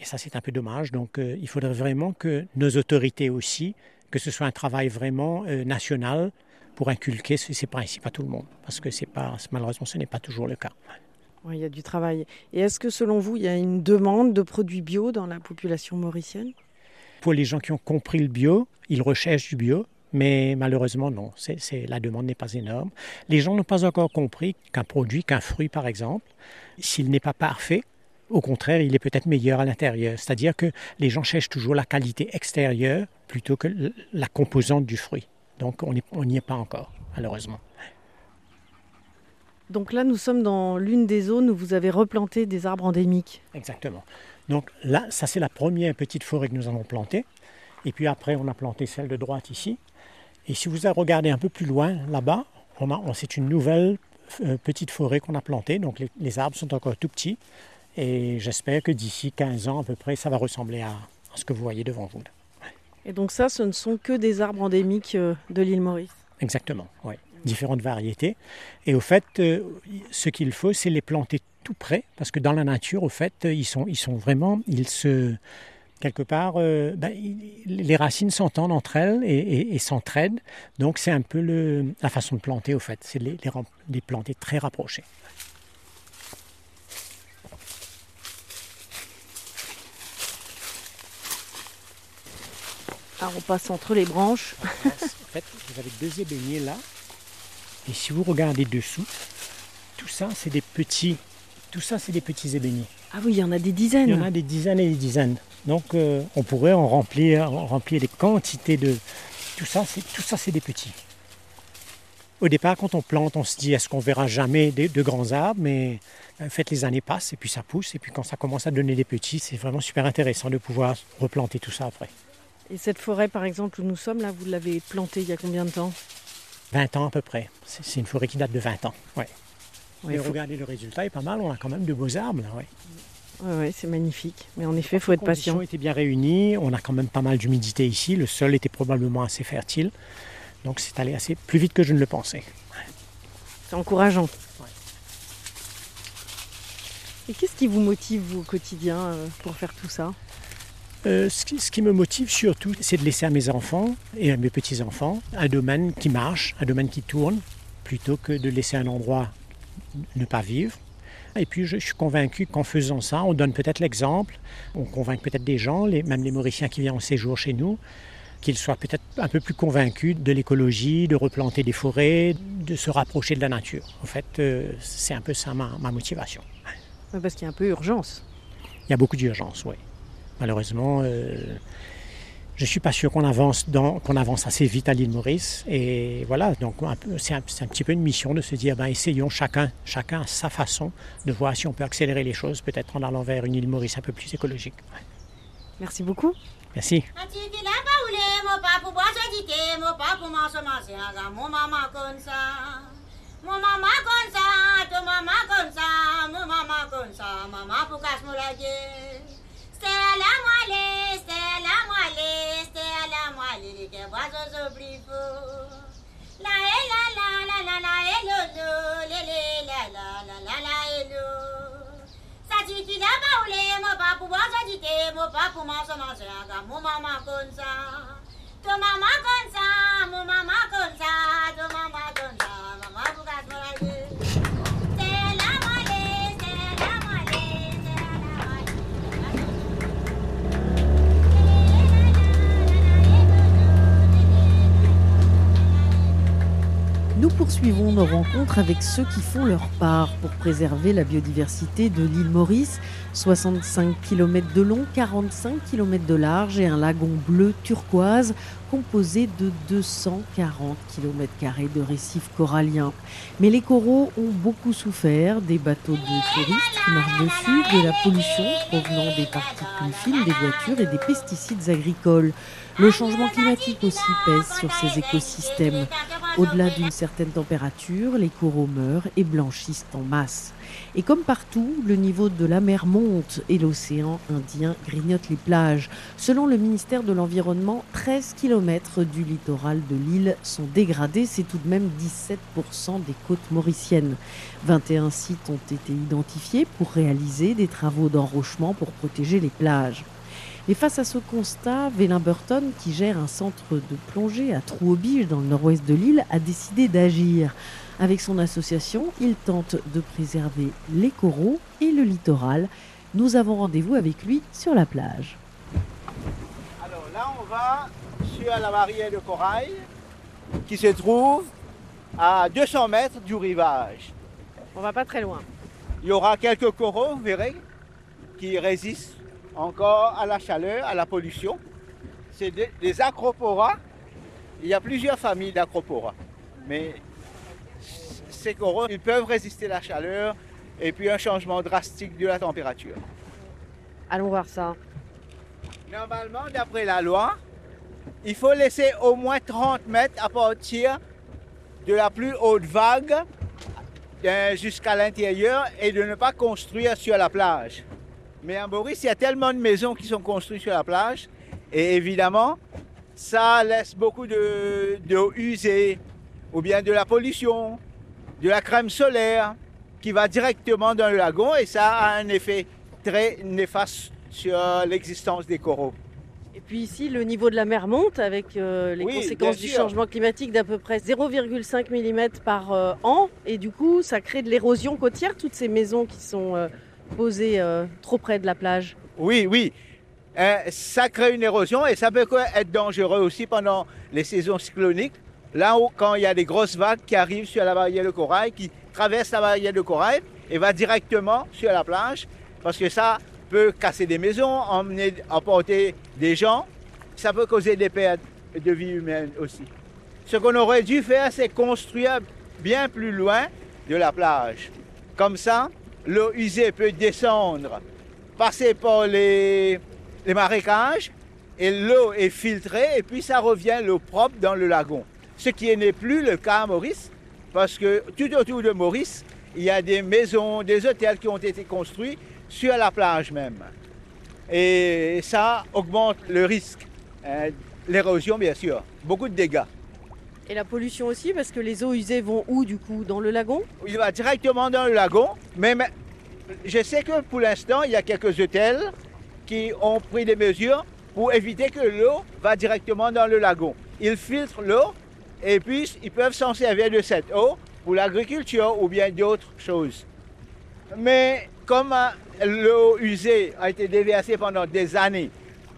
Et ça, c'est un peu dommage. Donc, euh, il faudrait vraiment que nos autorités aussi, que ce soit un travail vraiment euh, national pour inculquer ce- ces principes à tout le monde. Parce que c'est pas, malheureusement, ce n'est pas toujours le cas.
Oui, il y a du travail. Et est-ce que selon vous, il y a une demande de produits bio dans la population mauricienne?
Pour les gens qui ont compris le bio, ils recherchent du bio, mais malheureusement, non. La demande n'est pas énorme. Les gens n'ont pas encore compris qu'un produit, qu'un fruit, par exemple, s'il n'est pas parfait, au contraire, il est peut-être meilleur à l'intérieur. C'est-à-dire que les gens cherchent toujours la qualité extérieure plutôt que la composante du fruit. Donc, on n'y est pas encore, malheureusement.
Donc là, nous sommes dans l'une des zones où vous avez replanté des arbres endémiques.
Exactement. Donc là, ça c'est la première petite forêt que nous avons plantée. Et puis après, on a planté celle de droite ici. Et si vous regardez un peu plus loin, là-bas, on a, on- c'est une nouvelle euh, petite forêt qu'on a plantée. Donc les, les arbres sont encore tout petits. Et j'espère que d'ici 15 ans à peu près, ça va ressembler à, ce que vous voyez devant vous.
Et donc ça, ce ne sont que des arbres endémiques euh, de l'île Maurice.
Exactement, oui. Différentes variétés. Et au fait, euh, ce qu'il faut, c'est les planter tout près, parce que dans la nature, au fait, ils sont, ils sont vraiment, ils se, quelque part, euh, ben, les racines s'entendent entre elles et, et- et s'entraident. Donc c'est un peu le, la façon de planter, au fait, c'est les, les planter très rapprochés.
Alors on passe entre les branches.
En fait, vous avez deux ébéniers là. Et si vous regardez dessous, tout ça, c'est des petits, tout ça, c'est des petits ébéniers.
Ah oui, il y en a des dizaines.
Il y en a des dizaines et des dizaines. Donc euh, on pourrait en remplir, en remplir des quantités de... Tout ça, c'est, tout ça, c'est des petits. Au départ, quand on plante, on se dit est-ce qu'on verra jamais de, de grands arbres? Mais en fait, les années passent et puis ça pousse. Et puis quand ça commence à donner des petits, c'est vraiment super intéressant de pouvoir replanter tout ça après.
Et cette forêt, par exemple, où nous sommes, là, vous l'avez plantée il y a combien de temps?
20 ans à peu près. C'est, une forêt qui date de 20 ans. Ouais.
Ouais,
et
faut-
regardez le résultat, est pas mal. On a quand même de beaux arbres. Là, ouais.
Ouais, c'est magnifique. Mais en effet, il faut être
Les conditions
patient.
étaient bien réunies. On a quand même pas mal d'humidité ici. Le sol était probablement assez fertile. Donc c'est allé assez plus vite que je ne le pensais.
C'est encourageant.
Ouais.
Et qu'est-ce qui vous motive, vous, au quotidien, euh, pour faire tout ça?
Euh, ce, qui, ce qui me motive surtout, c'est de laisser à mes enfants et à mes petits-enfants un domaine qui marche, un domaine qui tourne, plutôt que de laisser un endroit ne pas vivre. Et puis je, je suis convaincu qu'en faisant ça, on donne peut-être l'exemple, on convainc peut-être des gens, les- même les Mauriciens qui viennent en séjour chez nous, qu'ils soient peut-être un peu plus convaincus de l'écologie, de replanter des forêts, de se rapprocher de la nature. En fait, euh, c'est un peu ça ma, ma motivation.
Parce qu'il y a un peu urgence.
Il y a beaucoup d'urgence, oui. Malheureusement, euh, je ne suis pas sûr qu'on avance, dans- qu'on avance assez vite à l'île Maurice. Et voilà, donc un peu- c'est un, c'est un petit peu une mission de se dire, ben, essayons chacun, chacun à sa façon de voir si on peut accélérer les choses, peut-être en allant vers une île Maurice un peu plus écologique.
Merci beaucoup.
Merci.
Mama to Stella mwale Stella mwale Stella mwale ke boso so brifo La e la la la la la e lo lo le le la la la la la e lo Satikila baule mo papu boso dite mo papu maso masiaga mo mama konsa To mama konsa mo mama konsa to mama konsa mama
Nous poursuivons
nos rencontres avec ceux qui font leur part pour préserver la biodiversité de l'île Maurice. 65 km de long, 45 km de large et un lagon bleu turquoise composé de 240 km de récifs coralliens. Mais les coraux ont beaucoup souffert des bateaux de touristes qui marchent dessus, de la pollution provenant des particules fines des voitures et des pesticides agricoles. Le changement climatique aussi pèse sur ces écosystèmes. Au-delà d'une certaine température, les coraux meurent et blanchissent en masse. Et comme partout, le niveau de la mer monte et l'océan Indien grignote les plages. Selon le ministère de l'Environnement, 13 km du littoral de l'île sont dégradés. C'est tout de même 17% des côtes mauriciennes. 21 sites ont été identifiés pour réaliser des travaux d'enrochement pour protéger les plages. Et face à ce constat, Vélin Burton, qui gère un centre de plongée à Trouaubige dans le nord-ouest de l'île, a décidé d'agir. Avec son association, il tente de préserver les coraux et le littoral. Nous avons rendez-vous avec lui sur la plage.
Alors là, on va sur la barrière de corail qui se trouve à 200 mètres du rivage.
On va pas très loin.
Il y aura quelques coraux, vous verrez, qui résistent encore à la chaleur, à la pollution. C'est des, des acroporas. Il y a plusieurs familles d'acroporas. Mais ces coraux, ils peuvent résister à la chaleur et puis un changement drastique de la température.
Allons voir ça.
Normalement, d'après la loi, il faut laisser au moins 30 mètres à partir de la plus haute vague euh, jusqu'à l'intérieur et de ne pas construire sur la plage. Mais à Maurice, il y a tellement de maisons qui sont construites sur la plage et évidemment, ça laisse beaucoup de d'eau usée ou bien de la pollution, de la crème solaire qui va directement dans le lagon et ça a un effet très néfaste sur l'existence des coraux.
Et puis ici, le niveau de la mer monte avec euh, les
Oui,
conséquences du changement climatique d'à peu près 0,5 mm par euh, an. Et du coup, ça crée de l'érosion côtière, toutes ces maisons qui sont euh, posées euh, trop près de la plage.
Oui, oui. Euh, ça crée une érosion et ça peut être dangereux aussi pendant les saisons cycloniques. Là où, quand il y a des grosses vagues qui arrivent sur la barrière de corail, qui traversent la barrière de corail et va directement sur la plage, parce que ça peut casser des maisons, emmener, emporter des gens. Ça peut causer des pertes de vie humaine aussi. Ce qu'on aurait dû faire, c'est construire bien plus loin de la plage. Comme ça, l'eau usée peut descendre, passer par les, marécages, et l'eau est filtrée, et puis ça revient l'eau propre dans le lagon. Ce qui n'est plus le cas à Maurice, parce que tout autour de Maurice, il y a des maisons, des hôtels qui ont été construits sur la plage même. Et ça augmente le risque. hein, L'érosion, bien sûr. Beaucoup de dégâts.
Et la pollution aussi, parce que les eaux usées vont où du coup Dans le lagon?
Il va directement dans le lagon, mais je sais que pour l'instant, il y a quelques hôtels qui ont pris des mesures pour éviter que l'eau va directement dans le lagon. Ils filtrent l'eau et puis ils peuvent s'en servir de cette eau pour l'agriculture ou bien d'autres choses. Mais comme euh, l'eau usée a été déversée pendant des années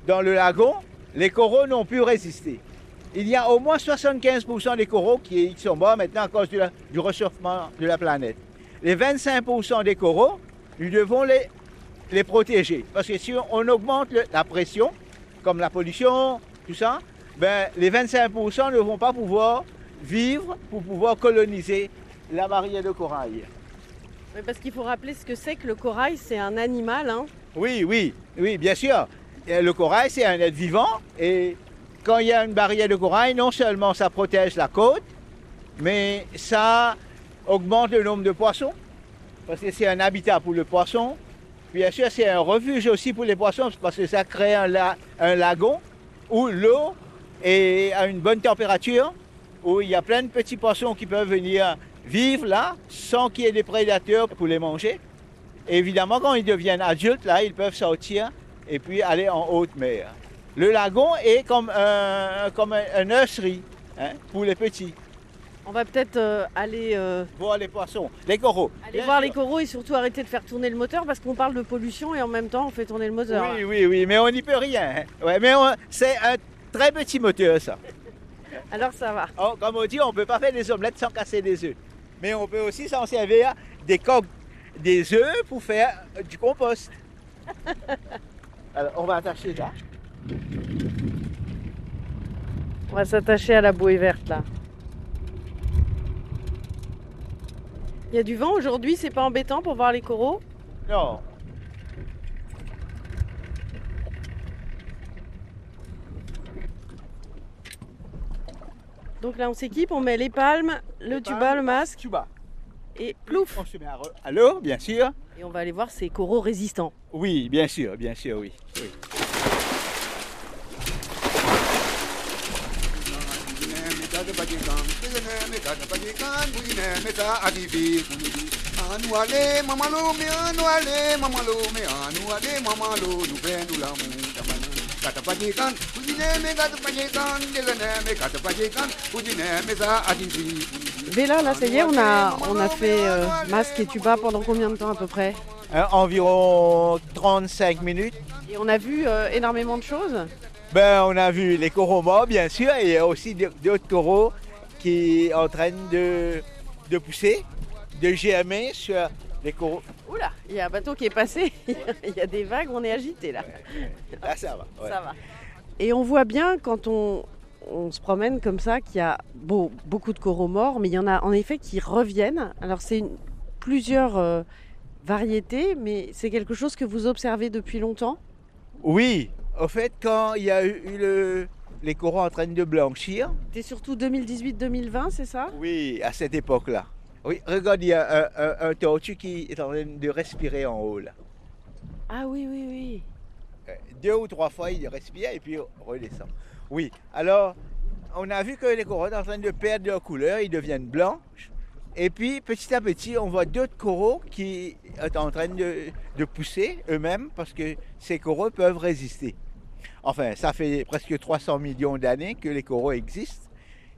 dans le lagon, les coraux n'ont pu résister. Il y a au moins 75% des coraux qui sont morts maintenant à cause du, du réchauffement de la planète. Les 25% des coraux, nous devons les, les protéger. Parce que si on augmente le- la pression, comme la pollution, tout ça, ben, les 25% ne vont pas pouvoir vivre pour pouvoir coloniser la barrière de corail.
Oui, Parce qu'il faut rappeler ce que c'est que le corail, c'est un animal. Hein
Oui, oui, oui, bien sûr. Le corail, c'est un être vivant. Et quand il y a une barrière de corail, non seulement ça protège la côte, mais ça augmente le nombre de poissons. Parce que c'est un habitat pour le poisson. Bien sûr, c'est un refuge aussi pour les poissons, parce que ça crée un, la- un lagon où l'eau est à une bonne température, où il y a plein de petits poissons qui peuvent venir vivre là, sans qu'il y ait des prédateurs pour les manger. Et évidemment, quand ils deviennent adultes, là, ils peuvent sortir et puis aller en haute mer. Le lagon est comme un, comme un, un nursery hein, pour les petits.
On va peut-être euh, aller, euh,
Voir les poissons, les coraux.
aller
Bien
voir
sûr.
les coraux et surtout arrêter de faire tourner le moteur parce qu'on parle de pollution et en même temps on fait tourner le moteur.
Oui, oui, oui, mais on n'y peut rien. hein. Ouais, mais c'est un très petit moteur, ça. (laughs)
Alors ça va.
Oh, comme on dit, on ne peut pas faire des omelettes sans casser des œufs. Mais on peut aussi s'en servir des coques des œufs pour faire du compost. (laughs) Alors, on va attacher là.
On va s'attacher à la bouée verte là. Il y a du vent aujourd'hui, c'est pas embêtant pour voir les coraux?
Non.
Donc là on s'équipe, on met les palmes, le tuba, le masque.
Tuba.
Et plouf
On se met à, l'eau, bien sûr.
Et on va aller voir ces coraux résistants.
Oui, bien sûr, bien sûr, oui. oui.
Anu ale mamalo me anu ale mamalo me anu ale mamalo nu benu la mu tamana kata pajikan kujine me kata pajikan degane me kata pajikan kujine me sa adivi
Béla, là ça y est, on a, on a fait euh, masque et tuba pendant combien de temps à peu près
Hein, environ 35 minutes.
Et on a vu euh, énormément de choses.
Ben, on a vu les coraux morts, bien sûr, et il y a aussi d'autres coraux qui sont en train de, de pousser, de germer sur les coraux.
Oula, il y a un bateau qui est passé, (laughs) il y a des vagues, on est agité là.
Là, ça va. ouais.
Ça va. Et on voit bien quand on, on se promène comme ça qu'il y a beau- beaucoup de coraux morts, mais il y en a en effet qui reviennent. Alors c'est plusieurs euh, variétés, mais c'est quelque chose que vous observez depuis longtemps?
Oui, au fait, quand il y a eu le- les coraux en train de blanchir,
C'est surtout 2018-2020, c'est ça?
Oui, à cette époque-là. Oui, regarde, il y a un, un- un tortue qui est en train de respirer en haut, là.
Ah oui, oui, oui.
Euh, Deux ou trois fois, il respire et puis redescend. Oui, alors, on a vu que les coraux sont en train de perdre leur couleur, ils deviennent blanches. Et puis, petit à petit, on voit d'autres coraux qui sont en train de, de pousser eux-mêmes parce que ces coraux peuvent résister. Enfin, ça fait presque 300 millions d'années que les coraux existent.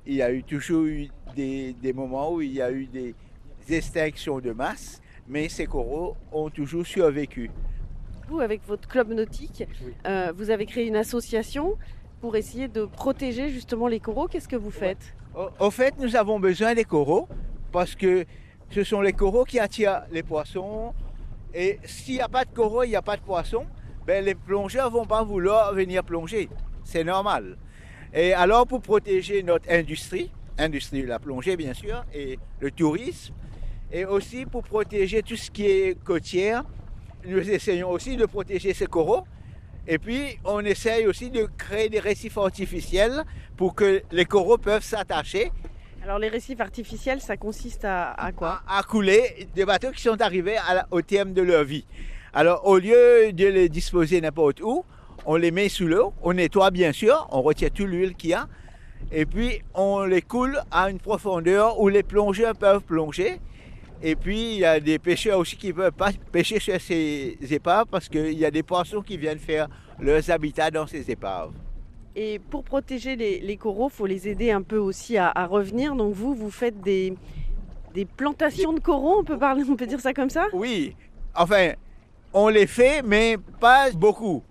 Il y a eu toujours eu des, des moments où il y a eu des extinctions de masse, mais ces coraux ont toujours survécu.
Vous, avec votre club nautique, euh, vous avez créé une association pour essayer de protéger justement les coraux. Qu'est-ce que vous faites?
Au, au fait, nous avons besoin des coraux parce que ce sont les coraux qui attirent les poissons. Et s'il n'y a pas de coraux, il n'y a pas de poissons, ben les plongeurs ne vont pas vouloir venir plonger. C'est normal. Et alors, pour protéger notre industrie, industrie de la plongée bien sûr, et le tourisme, et aussi pour protéger tout ce qui est côtière, nous essayons aussi de protéger ces coraux. Et puis, on essaye aussi de créer des récifs artificiels pour que les coraux peuvent s'attacher
Alors les récifs artificiels, ça consiste à, à quoi?
À couler des bateaux qui sont arrivés à au terme de leur vie. Alors, au lieu de les disposer n'importe où, on les met sous l'eau, on nettoie bien sûr, on retire toute l'huile qu'il y a, et puis on les coule à une profondeur où les plongeurs peuvent plonger. Et puis, il y a des pêcheurs aussi qui ne peuvent pas pêcher sur ces épaves parce qu'il y a des poissons qui viennent faire leurs habitats dans ces épaves.
Et pour protéger les, les coraux, faut les aider un peu aussi à, à revenir. Donc vous, vous faites des, des plantations de coraux, on peut, parler, on peut dire ça comme ça?
Oui, enfin, on les fait, mais pas beaucoup.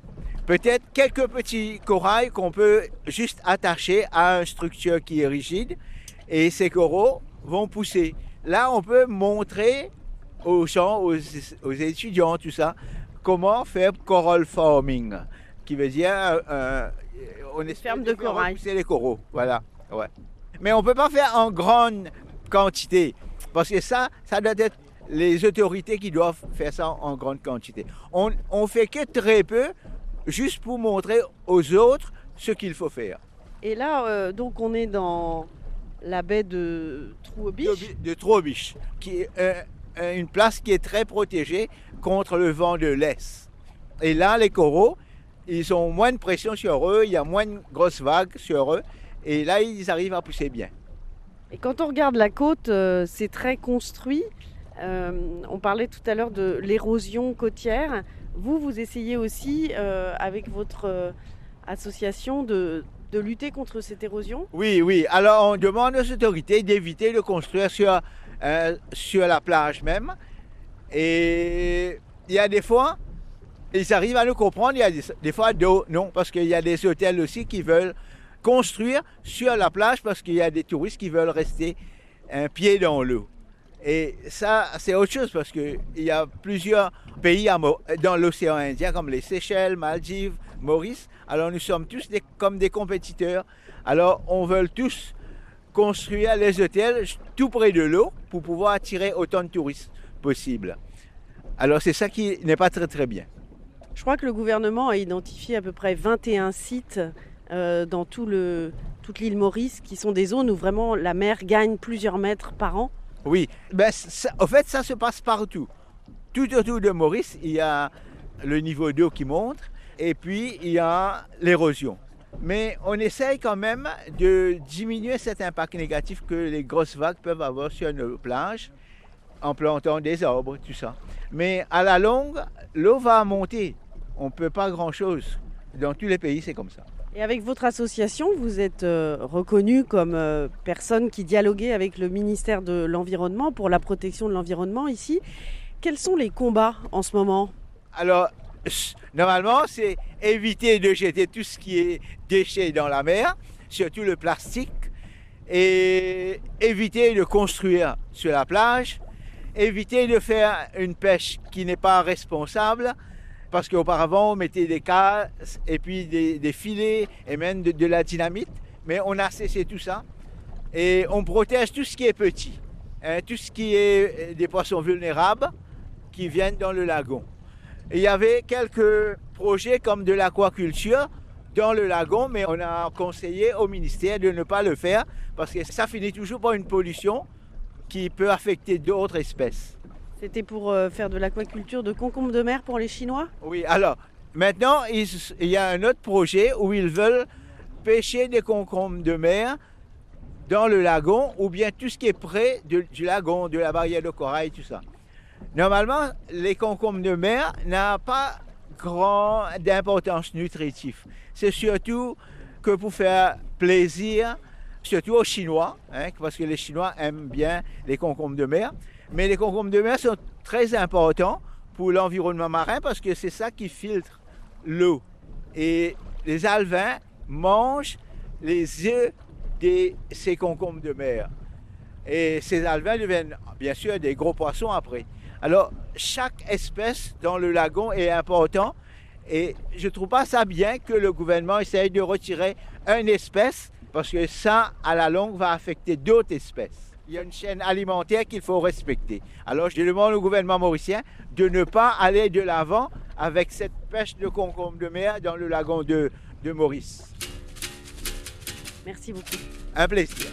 Peut-être quelques petits corails qu'on peut juste attacher à une structure qui est rigide et ces coraux vont pousser. Là, on peut montrer aux gens, aux, aux étudiants, tout ça, comment faire coral farming, qui veut dire euh, euh, on espère
de corail.
repousser les coraux. Voilà, ouais. Mais on ne peut pas faire en grande quantité, parce que ça, ça doit être les autorités qui doivent faire ça en grande quantité. On, on fait que très peu, juste pour montrer aux autres ce qu'il faut faire.
Et là, euh, donc on est dans la baie de Trouobiche.
De qui est euh, une place qui est très protégée contre le vent de l'Est. Et là, les coraux, ils ont moins de pression sur eux, il y a moins de grosses vagues sur eux, et là, ils arrivent à pousser bien.
Et quand on regarde la côte, euh, c'est très construit. Euh, on parlait tout à l'heure de l'érosion côtière. Vous, vous essayez aussi, euh, avec votre euh, association, de, de lutter contre cette érosion?
Oui, oui. Alors, on demande aux autorités d'éviter de construire sur, sur la plage même. Et il y a des fois, ils arrivent à nous comprendre, il y a des, des fois, non, parce qu'il y a des hôtels aussi qui veulent construire sur la plage parce qu'il y a des touristes qui veulent rester un pied dans l'eau. Et ça, c'est autre chose parce qu'il y a plusieurs pays dans l'océan Indien, comme les Seychelles, Maldives, Maurice. Alors nous sommes tous comme des compétiteurs. Alors on veut tous construire les hôtels tout près de l'eau pour pouvoir attirer autant de touristes possible. Alors c'est ça qui n'est pas très très bien.
Je crois que le gouvernement a identifié à peu près 21 sites euh, dans toute l'île Maurice qui sont des zones où vraiment la mer gagne plusieurs mètres par an.
Oui, ben, en fait, ça se passe partout. Tout autour de Maurice, il y a le niveau d'eau qui monte et puis il y a l'érosion. Mais on essaye quand même de diminuer cet impact négatif que les grosses vagues peuvent avoir sur nos plages en plantant des arbres, tout ça. Mais à la longue, l'eau va monter. On ne peut pas grand-chose. Dans tous les pays, c'est comme ça.
Et avec votre association, vous êtes euh, reconnu comme euh, personne qui dialoguait avec le ministère de l'Environnement pour la protection de l'environnement ici. Quels sont les combats en ce moment?
Alors, (laughs) normalement, c'est éviter de jeter tout ce qui est déchets dans la mer, surtout le plastique, et éviter de construire sur la plage, éviter de faire une pêche qui n'est pas responsable, parce qu'auparavant, on mettait des casses et puis des, filets et même de, la dynamite, mais on a cessé tout ça. Et on protège tout ce qui est petit, hein, tout ce qui est euh, des poissons vulnérables qui viennent dans le lagon. Il y avait quelques projets comme de l'aquaculture dans le lagon, mais on a conseillé au ministère de ne pas le faire parce que ça finit toujours par une pollution qui peut affecter d'autres espèces.
C'était pour euh, faire de l'aquaculture de concombres de mer pour les Chinois?
Oui, alors maintenant, il y a un autre projet où ils veulent pêcher des concombres de mer dans le lagon ou bien tout ce qui est près du lagon, de la barrière de corail, tout ça. Normalement, les concombres de mer n'ont pas grand d'importance nutritive. C'est surtout que pour faire plaisir, surtout aux Chinois, hein, parce que les Chinois aiment bien les concombres de mer. Mais les concombres de mer sont très importants pour l'environnement marin parce que c'est ça qui filtre l'eau. Et les alevins mangent les œufs de ces concombres de mer. Et ces alevins deviennent bien sûr des gros poissons après. Alors, chaque espèce dans le lagon est important et je ne trouve pas ça bien que le gouvernement essaye de retirer une espèce parce que ça, à la longue, va affecter d'autres espèces. Il y a une chaîne alimentaire qu'il faut respecter. Alors, je demande au gouvernement mauricien de ne pas aller de l'avant avec cette pêche de concombre de mer dans le lagon de, de Maurice.
Merci beaucoup.
Un plaisir.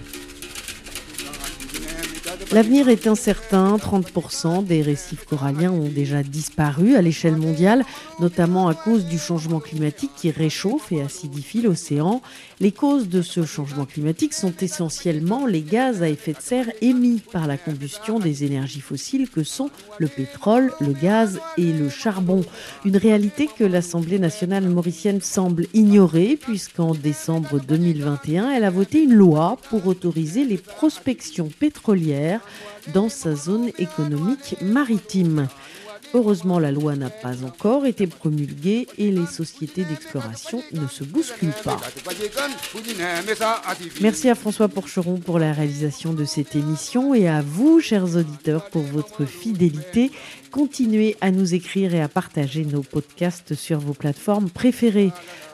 L'avenir est incertain. 30% des récifs coralliens ont déjà disparu à l'échelle mondiale, notamment à cause du changement climatique qui réchauffe et acidifie l'océan. Les causes de ce changement climatique sont essentiellement les gaz à effet de serre émis par la combustion des énergies fossiles que sont le pétrole, le gaz et le charbon. Une réalité que l'Assemblée nationale mauricienne semble ignorer puisqu'en décembre 2021, elle a voté une loi pour autoriser les prospections pétrolières dans sa zone économique maritime. Heureusement, la loi n'a pas encore été promulguée et les sociétés d'exploration ne se bousculent pas. Merci à François Porcheron pour la réalisation de cette émission et à vous, chers auditeurs, pour votre fidélité. Continuez à nous écrire et à partager nos podcasts sur vos plateformes préférées.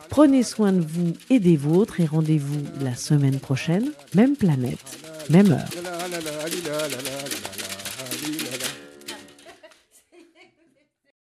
Prenez soin de vous et des vôtres et rendez-vous la semaine prochaine, même planète, même heure.